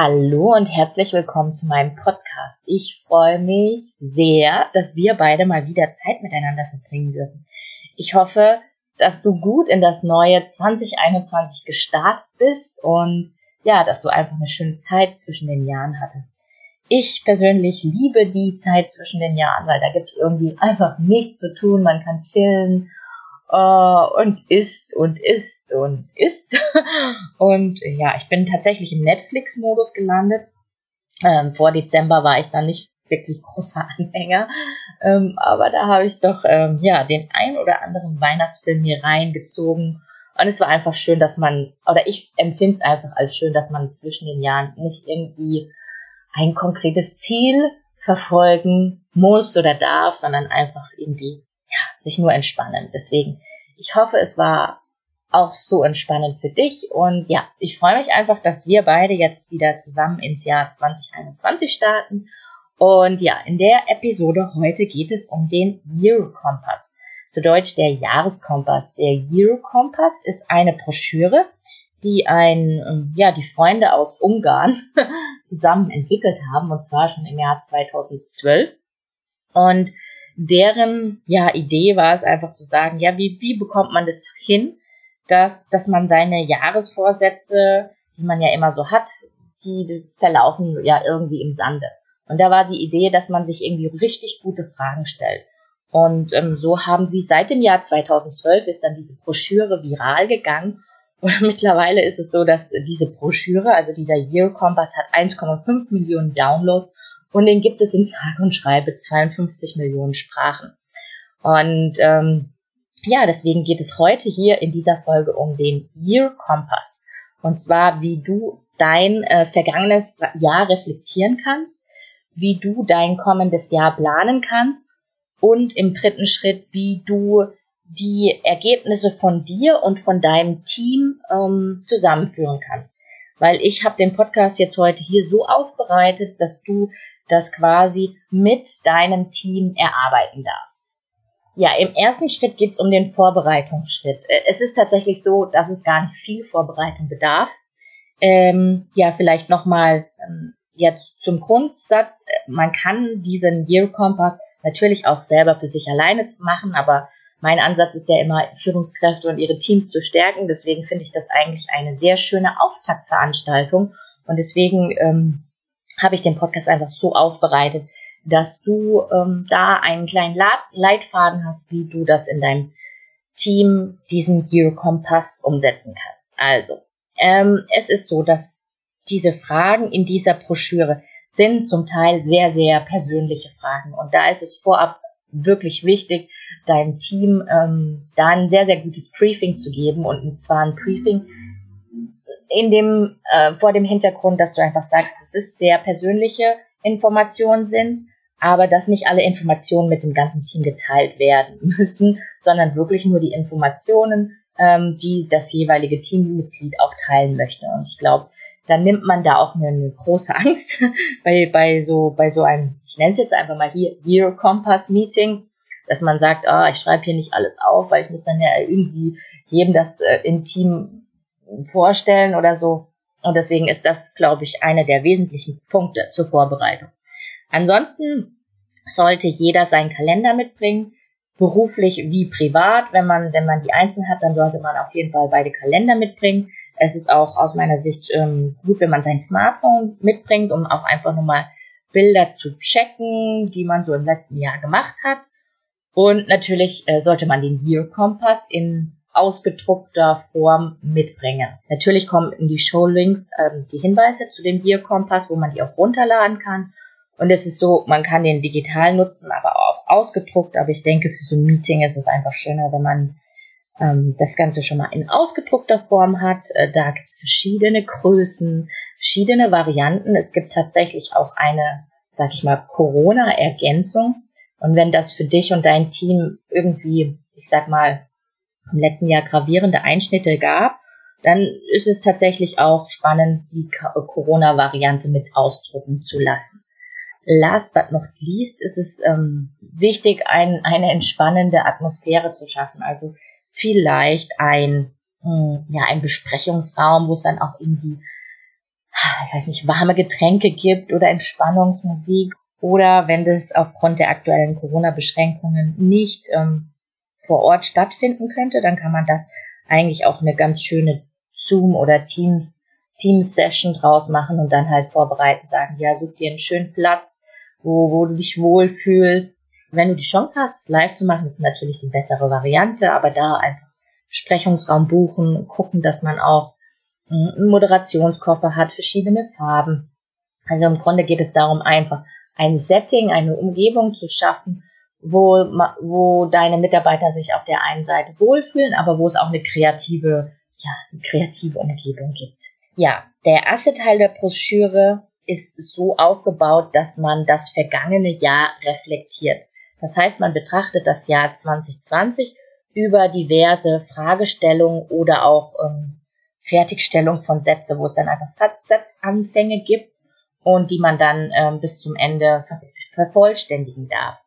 Hallo und herzlich willkommen zu meinem Podcast. Ich freue mich sehr, dass wir beide mal wieder Zeit miteinander verbringen dürfen. Ich hoffe, dass du gut in das neue 2021 gestartet bist und ja, dass du einfach eine schöne Zeit zwischen den Jahren hattest. Ich persönlich liebe die Zeit zwischen den Jahren, weil da gibt es irgendwie einfach nichts zu tun. Man kann chillen uh, und isst und isst und isst. und ja, ich bin tatsächlich im Netflix-Modus gelandet. Ähm, vor Dezember war ich dann nicht wirklich großer Anhänger, ähm, aber da habe ich doch ähm, ja den ein oder anderen Weihnachtsfilm mir reingezogen. Und es war einfach schön, dass man, oder ich empfinde es einfach als schön, dass man zwischen den Jahren nicht irgendwie ein konkretes Ziel verfolgen muss oder darf, sondern einfach irgendwie sich nur entspannen. Deswegen, ich hoffe, es war auch so entspannend für dich und ja, ich freue mich einfach, dass wir beide jetzt wieder zusammen ins Jahr 2021 starten. Und ja, in der Episode heute geht es um den Year Kompass. Zu Deutsch der Jahreskompass. Der Year Kompass ist eine Broschüre, die ein, ähm, ja, die Freunde aus Ungarn zusammen entwickelt haben, und zwar schon im Jahr 2012. Und deren, ja, Idee war es einfach zu sagen, ja, wie, wie bekommt man das hin, dass, dass man seine Jahresvorsätze, die man ja immer so hat, die verlaufen ja irgendwie im Sande. Und da war die Idee, dass man sich irgendwie richtig gute Fragen stellt. Und ähm, so haben sie seit dem Jahr 2012 ist dann diese Broschüre viral gegangen und mittlerweile ist es so, dass diese Broschüre, also dieser Year Compass, hat 1,5 Millionen Downloads und den gibt es in sage und schreibe 52 Millionen Sprachen. Und ähm, ja, deswegen geht es heute hier in dieser Folge um den Year Compass. Und zwar, wie du dein äh, vergangenes Jahr reflektieren kannst, wie du dein kommendes Jahr planen kannst und im dritten Schritt, wie du die Ergebnisse von dir und von deinem Team ähm, zusammenführen kannst. Weil ich habe den Podcast jetzt heute hier so aufbereitet, dass du das quasi mit deinem Team erarbeiten darfst. Ja, im ersten Schritt geht es um den Vorbereitungsschritt. Äh, es ist tatsächlich so, dass es gar nicht viel Vorbereitung bedarf. Ähm, ja, vielleicht nochmal ähm, jetzt zum Grundsatz. Äh, man kann diesen Year Compass natürlich auch selber für sich alleine machen, aber mein Ansatz ist ja immer, Führungskräfte und ihre Teams zu stärken. Deswegen finde ich das eigentlich eine sehr schöne Auftaktveranstaltung. Und deswegen ähm, habe ich den Podcast einfach so aufbereitet, dass du ähm, da einen kleinen Leitfaden hast, wie du das in deinem Team diesen Gear Kompass umsetzen kannst. Also, ähm, es ist so, dass diese Fragen in dieser Broschüre sind zum Teil sehr, sehr persönliche Fragen. Und da ist es vorab wirklich wichtig, deinem Team ähm, da ein sehr, sehr gutes Briefing zu geben und zwar ein Briefing in dem, äh, vor dem Hintergrund, dass du einfach sagst, dass es sehr persönliche Informationen sind, aber dass nicht alle Informationen mit dem ganzen Team geteilt werden müssen, sondern wirklich nur die Informationen, ähm, die das jeweilige Teammitglied auch teilen möchte. Und ich glaube, dann nimmt man da auch eine, große Angst bei, bei so, bei so einem, ich nenne es jetzt einfach mal hier, Year Compass Meeting, dass man sagt, ah, ich schreibe hier nicht alles auf, weil ich muss dann ja irgendwie jedem das äh, im Team vorstellen oder so. Und deswegen ist das, glaube ich, einer der wesentlichen Punkte zur Vorbereitung. Ansonsten sollte jeder seinen Kalender mitbringen, beruflich wie privat. Wenn man, wenn man die einzeln hat, dann sollte man auf jeden Fall beide Kalender mitbringen. Es ist auch aus meiner Sicht ähm, gut, wenn man sein Smartphone mitbringt, um auch einfach nochmal Bilder zu checken, die man so im letzten Jahr gemacht hat. Und natürlich äh, sollte man den Year Kompass in ausgedruckter Form mitbringen. Natürlich kommen in die Showlinks ähm, die Hinweise zu dem Year Kompass, wo man die auch runterladen kann. Und es ist so, man kann den digital nutzen, aber auch ausgedruckt. Aber ich denke, für so ein Meeting ist es einfach schöner, wenn man ähm, das Ganze schon mal in ausgedruckter Form hat. Äh, da gibt es verschiedene Größen, verschiedene Varianten. Es gibt tatsächlich auch eine, sag ich mal, Corona-Ergänzung. Und wenn das für dich und dein Team irgendwie, ich sag mal, im letzten Jahr gravierende Einschnitte gab, dann ist es tatsächlich auch spannend, die Corona-Variante mit ausdrucken zu lassen. Last but not least ist es ähm, wichtig, ein, eine entspannende Atmosphäre zu schaffen. Also vielleicht ein, mh, hm, ja, ein Besprechungsraum, wo es dann auch irgendwie, ich weiß nicht, warme Getränke gibt oder Entspannungsmusik. Oder wenn das aufgrund der aktuellen Corona-Beschränkungen nicht ähm, vor Ort stattfinden könnte, dann kann man das eigentlich auch eine ganz schöne Zoom- oder Team, Team-Session draus machen und dann halt vorbereiten, sagen, ja, such dir einen schönen Platz, wo, wo du dich wohlfühlst. Wenn du die Chance hast, es live zu machen, ist natürlich die bessere Variante, aber da einfach Besprechungsraum buchen, gucken, dass man auch einen Moderationskoffer hat, verschiedene Farben. Also im Grunde geht es darum, einfach ein Setting, eine Umgebung zu schaffen, wo, wo deine Mitarbeiter sich auf der einen Seite wohlfühlen, aber wo es auch eine kreative, ja, eine kreative Umgebung gibt. Ja, der erste Teil der Broschüre ist so aufgebaut, dass man das vergangene Jahr reflektiert. Das heißt, man betrachtet das Jahr 2020 über diverse Fragestellungen oder auch ähm, Fertigstellung von Sätze, wo es dann einfach Satzanfänge gibt und die man dann ähm, bis zum Ende vervollständigen darf.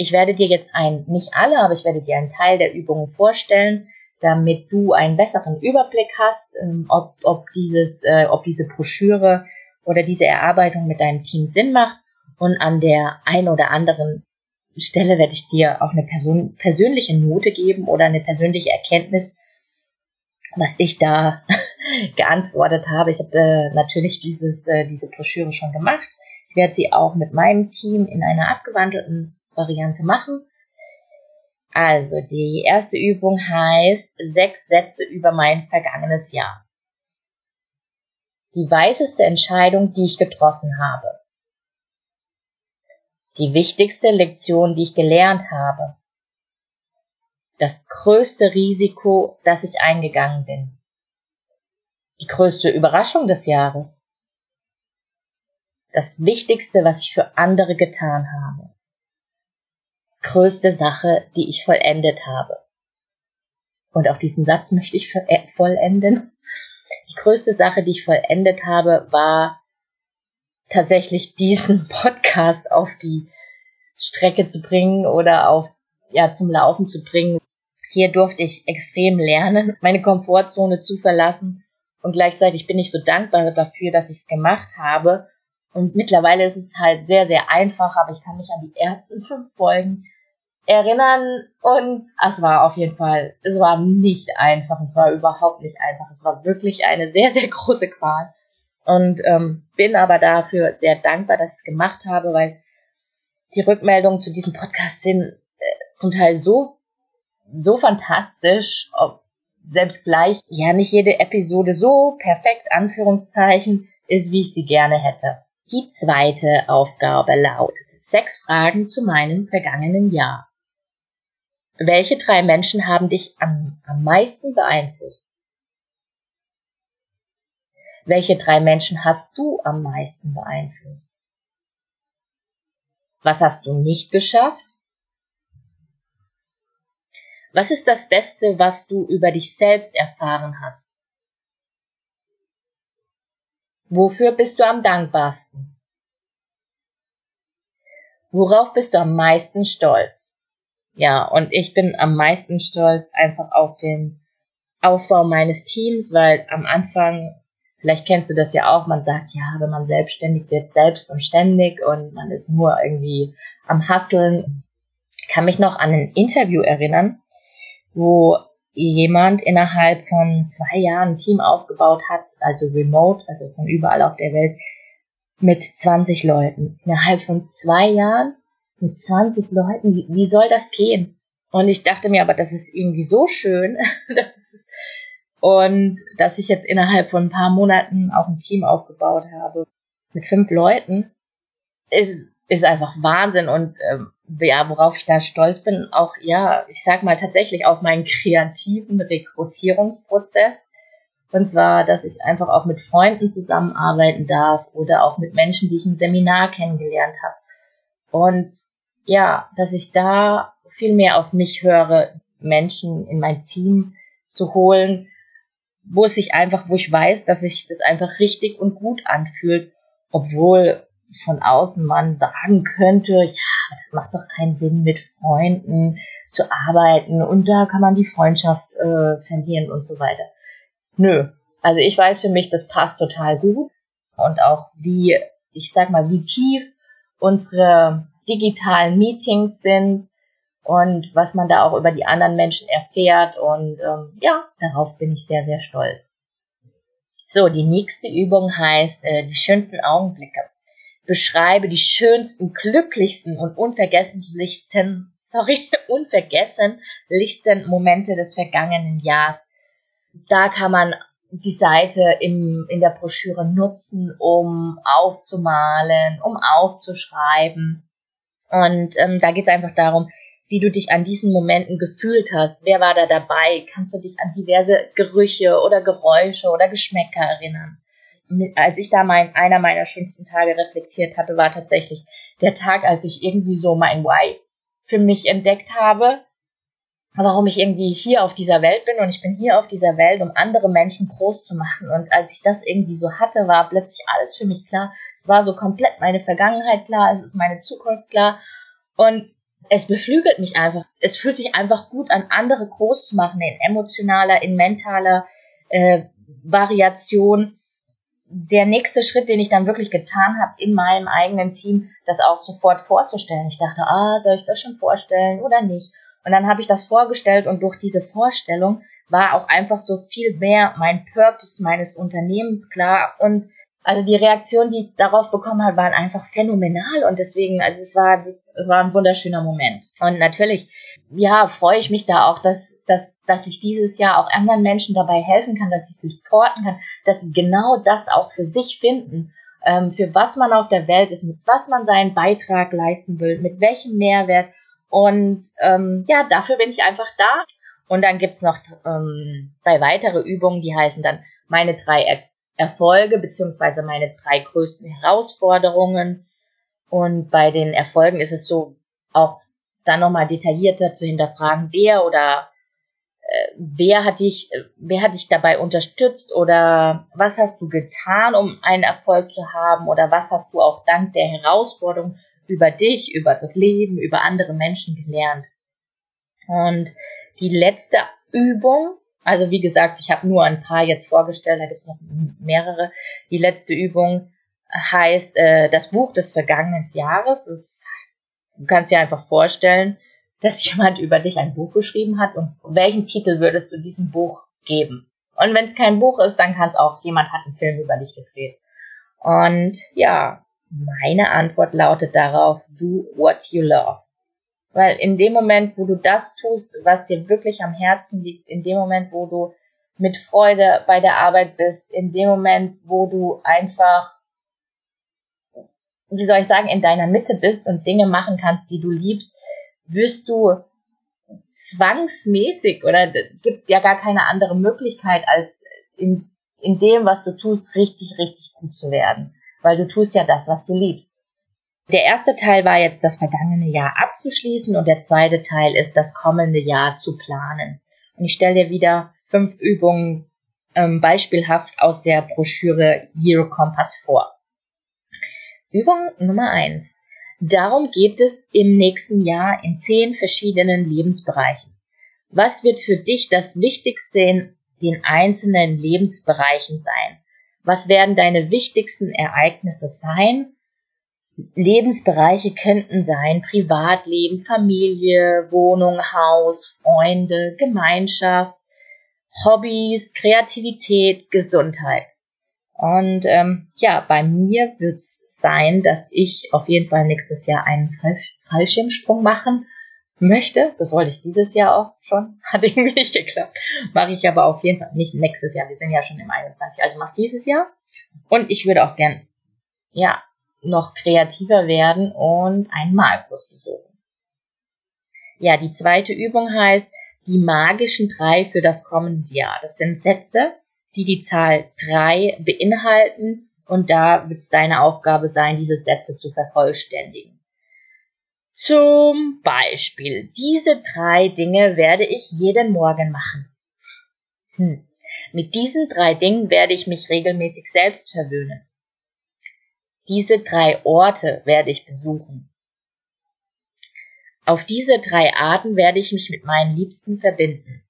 Ich werde dir jetzt ein, nicht alle, aber ich werde dir einen Teil der Übungen vorstellen, damit du einen besseren Überblick hast, ähm, ob, ob, dieses, äh, ob diese Broschüre oder diese Erarbeitung mit deinem Team Sinn macht. Und an der einen oder anderen Stelle werde ich dir auch eine Person, persönliche Note geben oder eine persönliche Erkenntnis, was ich da geantwortet habe. Ich habe äh, natürlich dieses, äh, diese Broschüre schon gemacht. Ich werde sie auch mit meinem Team in einer abgewandelten Variante machen. Also, die erste Übung heißt sechs Sätze über mein vergangenes Jahr. Die weiseste Entscheidung, die ich getroffen habe. Die wichtigste Lektion, die ich gelernt habe. Das größte Risiko, das ich eingegangen bin. Die größte Überraschung des Jahres. Das Wichtigste, was ich für andere getan habe größte Sache, die ich vollendet habe. Und auch diesen Satz möchte ich äh, vollenden. Die größte Sache, die ich vollendet habe, war tatsächlich diesen Podcast auf die Strecke zu bringen oder auf, ja, zum Laufen zu bringen. Hier durfte ich extrem lernen, meine Komfortzone zu verlassen. Und gleichzeitig bin ich so dankbar dafür, dass ich es gemacht habe und mittlerweile ist es halt sehr, sehr einfach, aber ich kann mich an die ersten fünf Folgen erinnern. Und es war auf jeden Fall, es war nicht einfach, es war überhaupt nicht einfach, es war wirklich eine sehr, sehr große Qual. Und ähm, bin aber dafür sehr dankbar, dass ich es gemacht habe, weil die Rückmeldungen zu diesem Podcast sind äh, zum Teil so, so fantastisch, ob selbst gleich, ja, nicht jede Episode so perfekt, Anführungszeichen, ist, wie ich sie gerne hätte. Die zweite Aufgabe lautet sechs Fragen zu meinem vergangenen Jahr. Welche drei Menschen haben dich am, am meisten beeinflusst? Welche drei Menschen hast du am meisten beeinflusst? Was hast du nicht geschafft? Was ist das Beste, was du über dich selbst erfahren hast? Wofür bist du am dankbarsten? Worauf bist du am meisten stolz? Ja, und ich bin am meisten stolz einfach auf den Aufbau meines Teams, weil am Anfang, vielleicht kennst du das ja auch, man sagt, ja, wenn man selbstständig wird, selbst und ständig und man ist nur irgendwie am Hasseln. Ich kann mich noch an ein Interview erinnern, wo jemand innerhalb von zwei Jahren ein Team aufgebaut hat, also remote, also von überall auf der Welt, mit 20 Leuten. Innerhalb von zwei Jahren mit 20 Leuten, wie, wie soll das gehen? Und ich dachte mir aber, das ist irgendwie so schön. und dass ich jetzt innerhalb von ein paar Monaten auch ein Team aufgebaut habe mit fünf Leuten, ist, ist einfach Wahnsinn. Und ähm, ja, worauf ich da stolz bin, auch, ja, ich sag mal tatsächlich auf meinen kreativen Rekrutierungsprozess. Und zwar, dass ich einfach auch mit Freunden zusammenarbeiten darf oder auch mit Menschen, die ich im Seminar kennengelernt habe. Und ja, dass ich da viel mehr auf mich höre, Menschen in mein Team zu holen, wo es sich einfach, wo ich weiß, dass sich das einfach richtig und gut anfühlt, obwohl von außen man sagen könnte, ja, das macht doch keinen Sinn, mit Freunden zu arbeiten und da kann man die Freundschaft äh, verlieren und so weiter. Nö, also ich weiß für mich, das passt total gut und auch wie, ich sag mal, wie tief unsere digitalen Meetings sind und was man da auch über die anderen Menschen erfährt und ähm, ja, darauf bin ich sehr, sehr stolz. So, die nächste Übung heißt äh, die schönsten Augenblicke beschreibe die schönsten, glücklichsten und unvergesslichsten, sorry, unvergessenlichsten Momente des vergangenen Jahres. Da kann man die Seite im, in der Broschüre nutzen, um aufzumalen, um aufzuschreiben. Und ähm, da geht es einfach darum, wie du dich an diesen Momenten gefühlt hast. Wer war da dabei? Kannst du dich an diverse Gerüche oder Geräusche oder Geschmäcker erinnern? als ich da mein, einer meiner schönsten Tage reflektiert hatte, war tatsächlich der Tag, als ich irgendwie so mein Why für mich entdeckt habe, warum ich irgendwie hier auf dieser Welt bin und ich bin hier auf dieser Welt, um andere Menschen groß zu machen. Und als ich das irgendwie so hatte, war plötzlich alles für mich klar. Es war so komplett meine Vergangenheit klar, es ist meine Zukunft klar und es beflügelt mich einfach. Es fühlt sich einfach gut an, andere groß zu machen in emotionaler, in mentaler äh, Variation der nächste Schritt, den ich dann wirklich getan habe in meinem eigenen Team, das auch sofort vorzustellen. Ich dachte, ah, soll ich das schon vorstellen oder nicht? Und dann habe ich das vorgestellt und durch diese Vorstellung war auch einfach so viel mehr mein Purpose meines Unternehmens klar und also die Reaktion, die ich darauf bekommen hat, waren einfach phänomenal und deswegen, also es war, es war ein wunderschöner Moment. Und natürlich, ja, freue ich mich da auch, dass, dass, dass ich dieses Jahr auch anderen Menschen dabei helfen kann, dass ich sie supporten kann, dass sie genau das auch für sich finden, ähm, für was man auf der Welt ist, mit was man seinen Beitrag leisten will, mit welchem Mehrwert. Und ähm, ja, dafür bin ich einfach da. Und dann gibt's noch ähm, zwei weitere Übungen, die heißen dann meine drei Erfolge beziehungsweise meine drei größten Herausforderungen. Und bei den Erfolgen ist es so, auch dann nochmal detaillierter zu hinterfragen, wer oder äh, wer hat dich, wer hat dich dabei unterstützt oder was hast du getan, um einen Erfolg zu haben oder was hast du auch dank der Herausforderung über dich, über das Leben, über andere Menschen gelernt. Und die letzte Übung also wie gesagt, ich habe nur ein paar jetzt vorgestellt, da gibt es noch mehrere. Die letzte Übung heißt äh, das Buch des vergangenen Jahres. Das, du kannst dir einfach vorstellen, dass jemand über dich ein Buch geschrieben hat und welchen Titel würdest du diesem Buch geben? Und wenn es kein Buch ist, dann kann es auch jemand hat einen Film über dich gedreht. Und ja, meine Antwort lautet darauf, do what you love. Weil in dem Moment, wo du das tust, was dir wirklich am Herzen liegt, in dem Moment, wo du mit Freude bei der Arbeit bist, in dem Moment, wo du einfach, wie soll ich sagen, in deiner Mitte bist und Dinge machen kannst, die du liebst, wirst du zwangsmäßig oder gibt ja gar keine andere Möglichkeit, als in, in dem, was du tust, richtig, richtig gut zu werden. Weil du tust ja das, was du liebst. Der erste Teil war jetzt das vergangene Jahr abzuschließen und der zweite Teil ist das kommende Jahr zu planen. Und ich stelle dir wieder fünf Übungen ähm, beispielhaft aus der Broschüre Hero Compass vor. Übung Nummer eins. Darum geht es im nächsten Jahr in zehn verschiedenen Lebensbereichen. Was wird für dich das Wichtigste in den einzelnen Lebensbereichen sein? Was werden deine wichtigsten Ereignisse sein? Lebensbereiche könnten sein Privatleben, Familie, Wohnung, Haus, Freunde, Gemeinschaft, Hobbys, Kreativität, Gesundheit. Und ähm, ja, bei mir wird es sein, dass ich auf jeden Fall nächstes Jahr einen Fallschirmsprung machen möchte. Das wollte ich dieses Jahr auch schon. Hat irgendwie nicht geklappt. Mache ich aber auf jeden Fall nicht nächstes Jahr. Wir sind ja schon im 21. Also mache dieses Jahr. Und ich würde auch gern, ja, noch kreativer werden und einen Malkurs besuchen. Ja, die zweite Übung heißt die magischen drei für das kommende Jahr. Das sind Sätze, die die Zahl drei beinhalten und da wird es deine Aufgabe sein, diese Sätze zu vervollständigen. Zum Beispiel, diese drei Dinge werde ich jeden Morgen machen. Hm. Mit diesen drei Dingen werde ich mich regelmäßig selbst verwöhnen. Diese drei Orte werde ich besuchen. Auf diese drei Arten werde ich mich mit meinen Liebsten verbinden.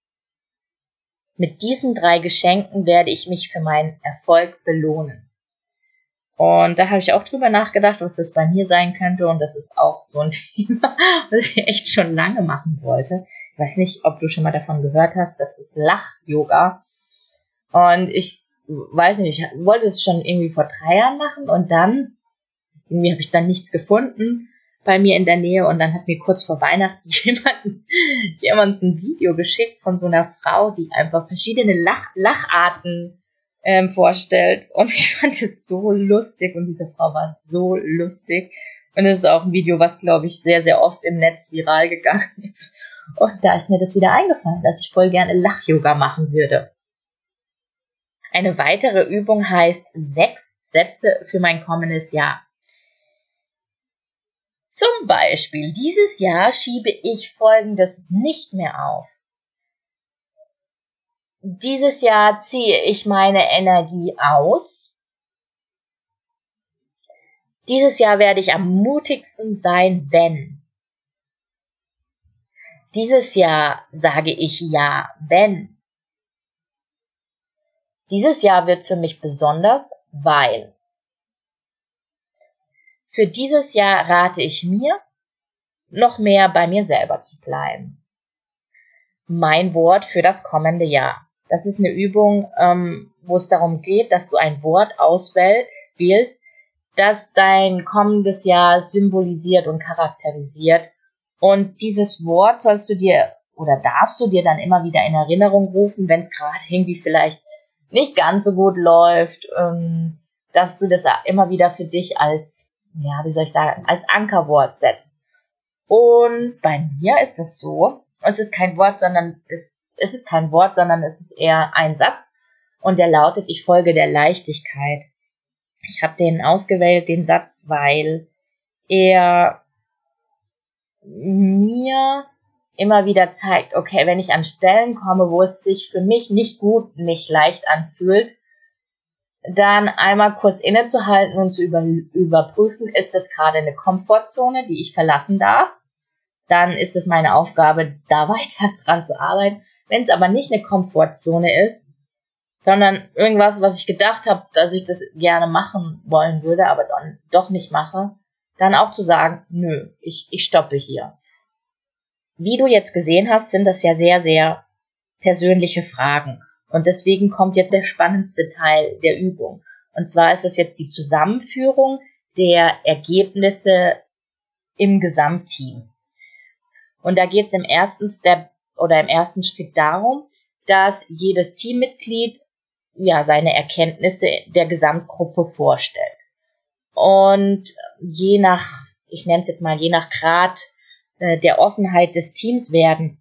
Mit diesen drei Geschenken werde ich mich für meinen Erfolg belohnen. Und da habe ich auch drüber nachgedacht, was das bei mir sein könnte. Und das ist auch so ein Thema, was ich echt schon lange machen wollte. Ich weiß nicht, ob du schon mal davon gehört hast. Das ist Lach-Yoga. Und ich weiß nicht, ich wollte es schon irgendwie vor drei Jahren machen und dann irgendwie habe ich dann nichts gefunden bei mir in der Nähe und dann hat mir kurz vor Weihnachten jemand, jemand ein Video geschickt von so einer Frau, die einfach verschiedene Lach, Lacharten ähm, vorstellt und ich fand es so lustig und diese Frau war so lustig und es ist auch ein Video, was glaube ich sehr, sehr oft im Netz viral gegangen ist und da ist mir das wieder eingefallen, dass ich voll gerne Lach-Yoga machen würde. Eine weitere Übung heißt sechs Sätze für mein kommendes Jahr. Zum Beispiel, dieses Jahr schiebe ich Folgendes nicht mehr auf. Dieses Jahr ziehe ich meine Energie aus. Dieses Jahr werde ich am mutigsten sein, wenn. Dieses Jahr sage ich ja, wenn. Dieses Jahr wird für mich besonders, weil. Für dieses Jahr rate ich mir, noch mehr bei mir selber zu bleiben. Mein Wort für das kommende Jahr. Das ist eine Übung, ähm, wo es darum geht, dass du ein Wort auswählst, das dein kommendes Jahr symbolisiert und charakterisiert. Und dieses Wort sollst du dir oder darfst du dir dann immer wieder in Erinnerung rufen, wenn es gerade irgendwie vielleicht nicht ganz so gut läuft, ähm, dass du das immer wieder für dich als, ja, wie soll ich sagen, als Ankerwort setzt. Und bei mir ist das so, es ist kein Wort, sondern es, es ist kein Wort, sondern es ist eher ein Satz und der lautet, ich folge der Leichtigkeit. Ich habe den ausgewählt, den Satz, weil er mir immer wieder zeigt, okay, wenn ich an Stellen komme, wo es sich für mich nicht gut, nicht leicht anfühlt, dann einmal kurz innezuhalten und zu über, überprüfen, ist das gerade eine Komfortzone, die ich verlassen darf. Dann ist es meine Aufgabe, da weiter dran zu arbeiten. Wenn es aber nicht eine Komfortzone ist, sondern irgendwas, was ich gedacht habe, dass ich das gerne machen wollen würde, aber dann doch nicht mache, dann auch zu sagen, nö, ich, ich stoppe hier. Wie du jetzt gesehen hast, sind das ja sehr, sehr persönliche Fragen. Und deswegen kommt jetzt der spannendste Teil der Übung. Und zwar ist es jetzt die Zusammenführung der Ergebnisse im Gesamtteam. Und da geht es im ersten Step oder im ersten Schritt darum, dass jedes Teammitglied ja seine Erkenntnisse der Gesamtgruppe vorstellt. Und je nach, ich nenne es jetzt mal, je nach Grad äh, der Offenheit des Teams werden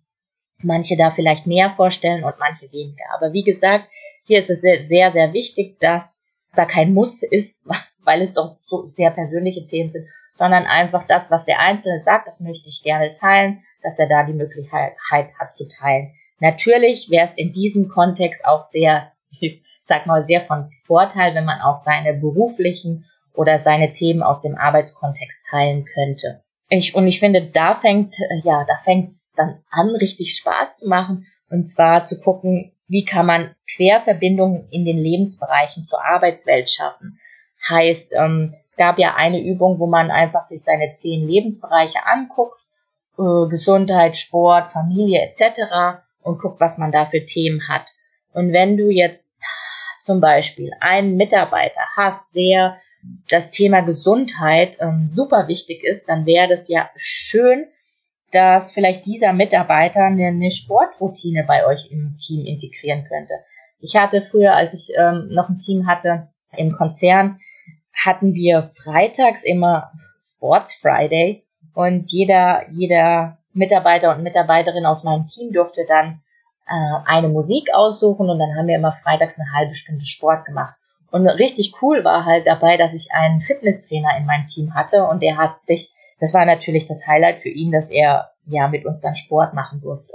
manche da vielleicht mehr vorstellen und manche weniger. Aber wie gesagt, hier ist es sehr, sehr wichtig, dass da kein Muss ist, weil es doch so sehr persönliche Themen sind, sondern einfach das, was der Einzelne sagt, das möchte ich gerne teilen, dass er da die Möglichkeit hat zu teilen. Natürlich wäre es in diesem Kontext auch sehr, ich sag mal, sehr von Vorteil, wenn man auch seine beruflichen oder seine Themen aus dem Arbeitskontext teilen könnte. Ich, und ich finde, da fängt, ja, da fängt es dann an, richtig Spaß zu machen. Und zwar zu gucken, wie kann man Querverbindungen in den Lebensbereichen zur Arbeitswelt schaffen. Heißt, ähm, es gab ja eine Übung, wo man einfach sich seine zehn Lebensbereiche anguckt, äh, Gesundheit, Sport, Familie etc. und guckt, was man da für Themen hat. Und wenn du jetzt zum Beispiel einen Mitarbeiter hast, der das Thema Gesundheit ähm, super wichtig ist, dann wäre das ja schön, dass vielleicht dieser Mitarbeiter eine, eine, Sportroutine bei euch im Team integrieren könnte. Ich hatte früher, als ich ähm, noch ein Team hatte im Konzern, hatten wir freitags immer Sports Friday und jeder, jeder Mitarbeiter und Mitarbeiterin aus meinem Team durfte dann äh, eine Musik aussuchen und dann haben wir immer freitags eine halbe Stunde Sport gemacht. Und richtig cool war halt dabei, dass ich einen Fitnesstrainer in meinem Team hatte und der hat sich, das war natürlich das Highlight für ihn, dass er ja mit uns dann Sport machen durfte.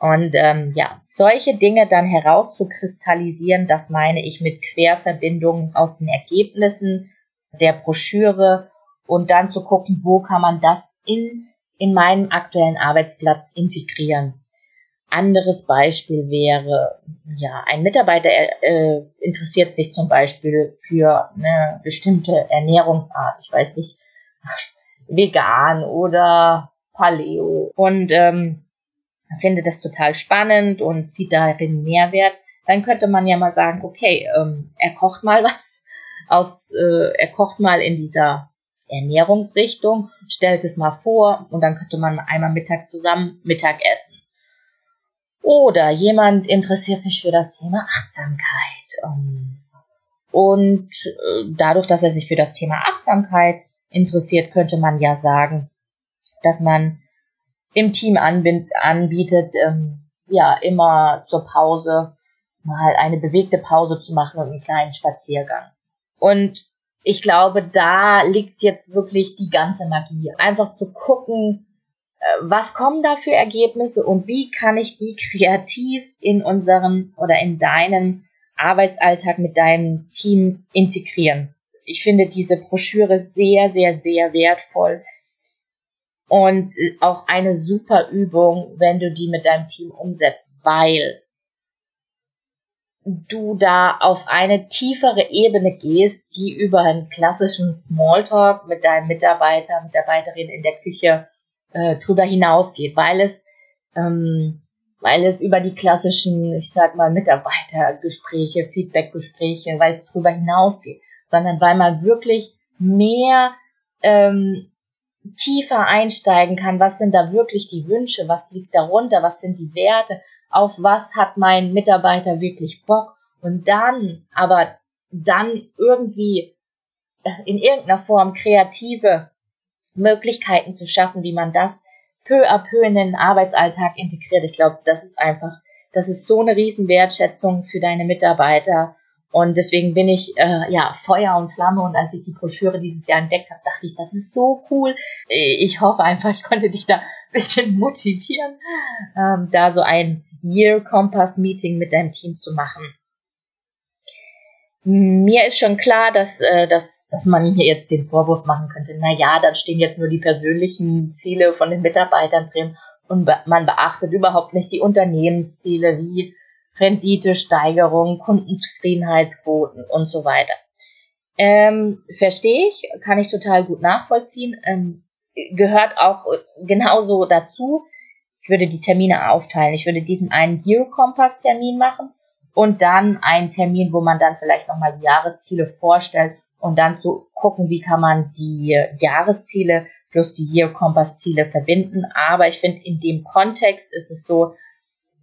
Und ähm, ja, solche Dinge dann herauszukristallisieren, das meine ich mit Querverbindungen aus den Ergebnissen der Broschüre und dann zu gucken, wo kann man das in, in meinen aktuellen Arbeitsplatz integrieren. Anderes Beispiel wäre, ja, ein Mitarbeiter äh, interessiert sich zum Beispiel für eine bestimmte Ernährungsart, ich weiß nicht, vegan oder Paleo und ähm, findet das total spannend und sieht darin Mehrwert, dann könnte man ja mal sagen, okay, ähm, er kocht mal was aus, äh, er kocht mal in dieser Ernährungsrichtung, stellt es mal vor und dann könnte man einmal mittags zusammen Mittag essen. Oder jemand interessiert sich für das Thema Achtsamkeit. Ähm, und äh, dadurch, dass er sich für das Thema Achtsamkeit interessiert, könnte man ja sagen, dass man im Team anbietet, ähm, ja, immer zur Pause mal eine bewegte Pause zu machen und einen kleinen Spaziergang. Und ich glaube, da liegt jetzt wirklich die ganze Magie. Einfach zu gucken, äh, was kommen da für Ergebnisse und wie kann ich die kreativ in unseren oder in deinen Arbeitsalltag mit deinem Team integrieren. Ich finde diese Broschüre sehr, sehr, sehr wertvoll und auch eine super Übung, wenn du die mit deinem Team umsetzt, weil du da auf eine tiefere Ebene gehst, die über einen klassischen Smalltalk mit deinem Mitarbeiter, Mitarbeiterin in der Küche äh, drüber hinausgeht, weil es ähm, weil es über die klassischen, ich sag mal, Mitarbeitergespräche, Feedbackgespräche, weil es drüber hinausgeht, sondern weil man wirklich mehr ähm, tiefer einsteigen kann, was sind da wirklich die Wünsche, was liegt darunter, was sind die Werte, auf was hat mein Mitarbeiter wirklich Bock? Und dann, aber dann irgendwie äh, in irgendeiner Form kreative Möglichkeiten zu schaffen, wie man das peu à peu in den Arbeitsalltag integriert. Ich glaube, das ist einfach, das ist so eine Riesenwertschätzung für deine Mitarbeiter und deswegen bin ich äh, ja Feuer und Flamme. Und als ich die Broschüre dieses Jahr entdeckt habe, dachte ich, das ist so cool. Ich hoffe einfach, ich konnte dich da ein bisschen motivieren, ähm, da so ein Year Compass Meeting mit deinem Team zu machen. Mir ist schon klar, dass, äh, dass, dass man mir jetzt den Vorwurf machen könnte, na ja, dann stehen jetzt nur die persönlichen Ziele von den Mitarbeitern drin und man beachtet überhaupt nicht die Unternehmensziele wie Renditesteigerung, Kundenzufriedenheitsquoten und so weiter. Ähm, Verstehe ich, kann ich total gut nachvollziehen. Ähm, gehört auch genauso dazu. Ich würde die Termine aufteilen. Ich würde diesen einen Year-Kompass-Termin machen und dann einen Termin, wo man dann vielleicht nochmal die Jahresziele vorstellt und dann zu gucken, wie kann man die Jahresziele plus die Year-Kompass-Ziele verbinden. Aber ich finde, in dem Kontext ist es so,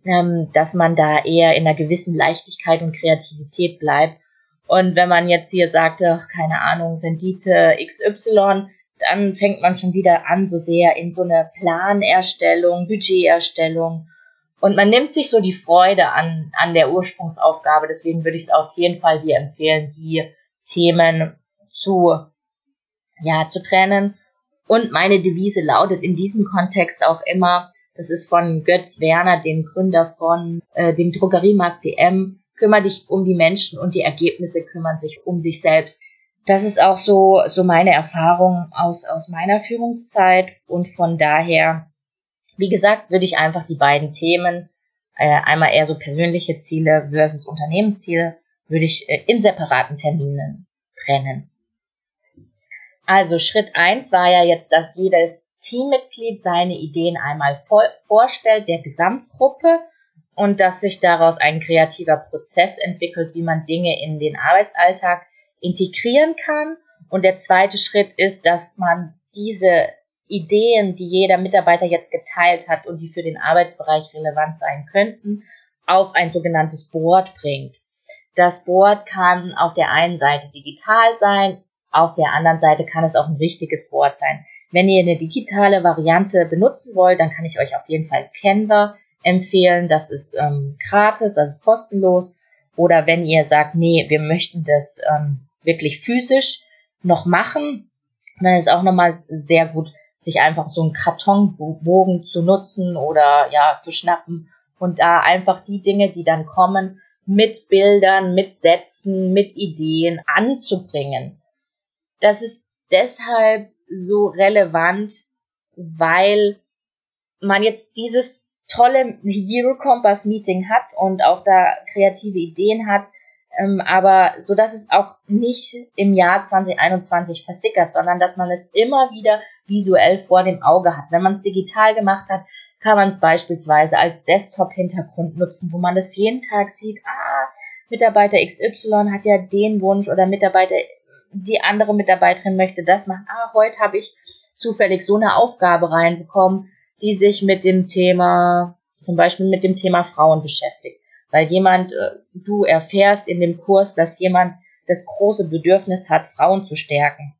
ähm, dass man da eher in einer gewissen Leichtigkeit und Kreativität bleibt. Und wenn man jetzt hier sagt, ach, keine Ahnung, Rendite XY, dann fängt man schon wieder an, so sehr in so eine Planerstellung, Budgeterstellung. Und man nimmt sich so die Freude an, an der Ursprungsaufgabe. Deswegen würde ich es auf jeden Fall dir empfehlen, die Themen zu, ja, zu trennen. Und meine Devise lautet in diesem Kontext auch immer, das ist von Götz Werner, dem Gründer von äh, dem Drogeriemarkt DM. Kümmer dich um die Menschen und die Ergebnisse kümmern sich um sich selbst. Das ist auch so, so meine Erfahrung aus, aus meiner Führungszeit und von daher, wie gesagt, würde ich einfach die beiden Themen, äh, einmal eher so persönliche Ziele versus Unternehmensziele, würde ich äh, in separaten Terminen trennen. Also Schritt eins war ja jetzt, dass jedes Teammitglied seine Ideen einmal vorstellt der Gesamtgruppe und dass sich daraus ein kreativer Prozess entwickelt, wie man Dinge in den Arbeitsalltag integrieren kann. Und der zweite Schritt ist, dass man diese Ideen, die jeder Mitarbeiter jetzt geteilt hat und die für den Arbeitsbereich relevant sein könnten, auf ein sogenanntes Board bringt. Das Board kann auf der einen Seite digital sein, auf der anderen Seite kann es auch ein richtiges Board sein. Wenn ihr eine digitale Variante benutzen wollt, dann kann ich euch auf jeden Fall Canva empfehlen. Das ist ähm, gratis, also ist kostenlos. Oder wenn ihr sagt, nee, wir möchten das ähm, wirklich physisch noch machen, dann ist auch nochmal sehr gut, sich einfach so einen Kartonbogen zu nutzen oder ja, zu schnappen und da einfach die Dinge, die dann kommen, mit Bildern, mit Sätzen, mit Ideen anzubringen. Das ist deshalb so relevant, weil man jetzt dieses tolle Hero Compass Meeting hat und auch da kreative Ideen hat, ähm, aber so dass es auch nicht im Jahr 2021 versickert, sondern dass man es immer wieder visuell vor dem Auge hat. Wenn man es digital gemacht hat, kann man es beispielsweise als Desktop-Hintergrund nutzen, wo man das jeden Tag sieht, ah, Mitarbeiter XY hat ja den Wunsch oder Mitarbeiter, die andere Mitarbeiterin möchte das machen. Ah, heute habe ich zufällig so eine Aufgabe reinbekommen, die sich mit dem Thema, zum Beispiel mit dem Thema Frauen beschäftigt. Weil jemand, äh, du erfährst in dem Kurs, dass jemand das große Bedürfnis hat, Frauen zu stärken.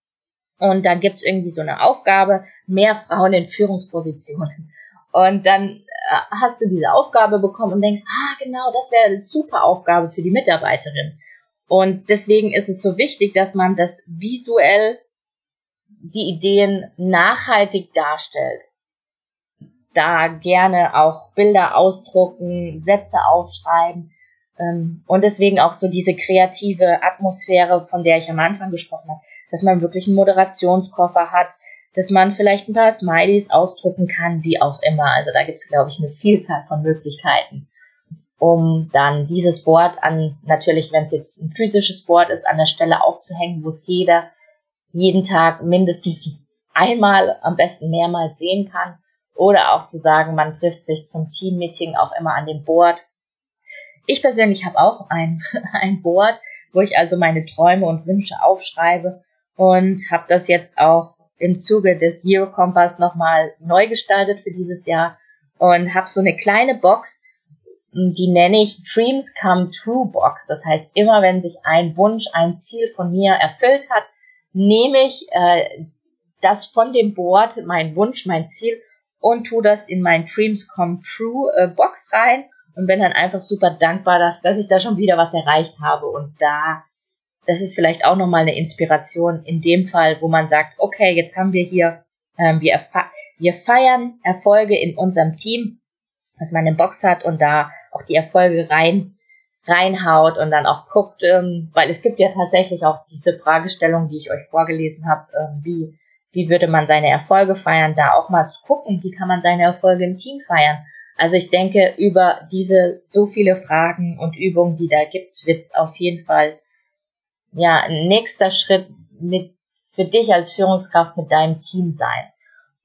Und dann gibt's irgendwie so eine Aufgabe, mehr Frauen in Führungspositionen. Und dann äh, hast du diese Aufgabe bekommen und denkst, ah, genau, das wäre eine super Aufgabe für die Mitarbeiterin. Und deswegen ist es so wichtig, dass man das visuell die Ideen nachhaltig darstellt. Da gerne auch Bilder ausdrucken, Sätze aufschreiben ähm, und deswegen auch so diese kreative Atmosphäre, von der ich am Anfang gesprochen habe, dass man wirklich einen Moderationskoffer hat, dass man vielleicht ein paar Smileys ausdrucken kann, wie auch immer. Also da gibt es, glaube ich, eine Vielzahl von Möglichkeiten, um dann dieses Board an, natürlich, wenn es jetzt ein physisches Board ist, an der Stelle aufzuhängen, wo es jeder jeden Tag mindestens einmal, am besten mehrmals sehen kann. Oder auch zu sagen, man trifft sich zum Teammeeting auch immer an dem Board. Ich persönlich habe auch ein, ein Board, wo ich also meine Träume und Wünsche aufschreibe und habe das jetzt auch im Zuge des Year Compass nochmal neu gestaltet für dieses Jahr und habe so eine kleine Box, die nenne ich Dreams Come True Box. Das heißt, immer wenn sich ein Wunsch, ein Ziel von mir erfüllt hat, nehme ich äh, das von dem Board, mein Wunsch, mein Ziel und tu das in mein Dreams Come True äh, Box rein. Und bin dann einfach super dankbar, dass, dass ich da schon wieder was erreicht habe. Und da das ist vielleicht auch nochmal eine Inspiration in dem Fall, wo man sagt, okay, jetzt haben wir hier, ähm, wir, wir feiern Erfolge in unserem Team, dass man eine Box hat und da auch die Erfolge rein reinhaut und dann auch guckt, ähm, weil es gibt ja tatsächlich auch diese Fragestellung, die ich euch vorgelesen habe, ähm, wie wie würde man seine Erfolge feiern, da auch mal zu gucken, wie kann man seine Erfolge im Team feiern. Also ich denke, über diese so viele Fragen und Übungen, die da gibt, wird es auf jeden Fall ja, ein nächster Schritt mit, für dich als Führungskraft mit deinem Team sein.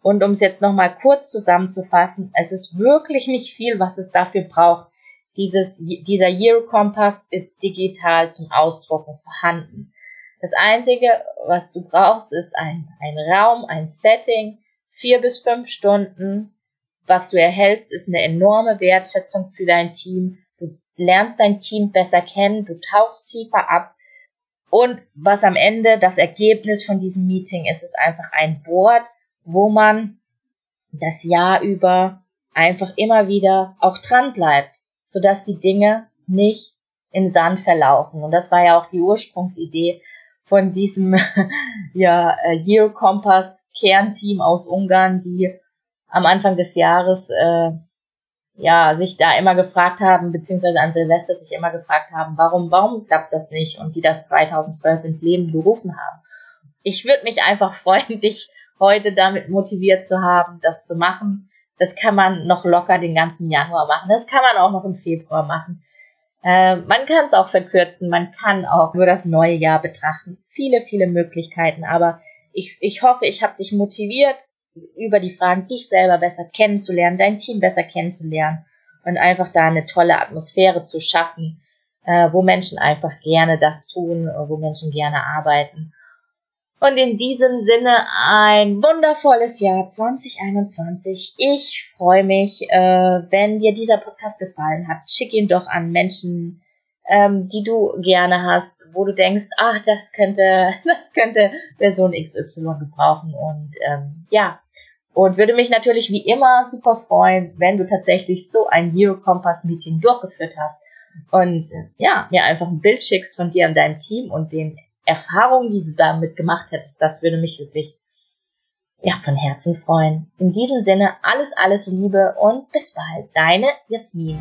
Und um es jetzt nochmal kurz zusammenzufassen, es ist wirklich nicht viel, was es dafür braucht. Dieses, dieser Year Kompass ist digital zum Ausdrucken vorhanden. Das einzige, was du brauchst, ist ein, ein Raum, ein Setting, vier bis fünf Stunden. Was du erhältst, ist eine enorme Wertschätzung für dein Team. Du lernst dein Team besser kennen, du tauchst tiefer ab, und was am Ende das Ergebnis von diesem Meeting ist, ist einfach ein Board, wo man das Jahr über einfach immer wieder auch dran bleibt, sodass die Dinge nicht in Sand verlaufen. Und das war ja auch die Ursprungsidee von diesem ja, Year Compass Kernteam aus Ungarn, die am Anfang des Jahres äh, ja, sich da immer gefragt haben, beziehungsweise an Silvester sich immer gefragt haben, warum, warum klappt das nicht und die das 2012 ins Leben gerufen haben. Ich würde mich einfach freuen, dich heute damit motiviert zu haben, das zu machen. Das kann man noch locker den ganzen Januar machen. Das kann man auch noch im Februar machen. Äh, man kann es auch verkürzen. Man kann auch nur das neue Jahr betrachten. Viele, viele Möglichkeiten. Aber ich, ich hoffe, ich habe dich motiviert, über die Fragen, dich selber besser kennenzulernen, dein Team besser kennenzulernen und einfach da eine tolle Atmosphäre zu schaffen, äh, wo Menschen einfach gerne das tun, wo Menschen gerne arbeiten. Und in diesem Sinne ein wundervolles Jahr 2021. Ich freue mich, äh, wenn dir dieser Podcast gefallen hat. Schick ihn doch an Menschen, ähm, die du gerne hast, wo du denkst, ach, das könnte, das könnte Person XY gebrauchen und ähm, ja, und würde mich natürlich wie immer super freuen, wenn du tatsächlich so ein Hero Compass Meeting durchgeführt hast und äh, ja, mir einfach ein Bild schickst von dir und deinem Team und den Erfahrungen, die du damit gemacht hättest. Das würde mich wirklich ja, von Herzen freuen. In diesem Sinne alles, alles Liebe und bis bald. Deine Jasmin.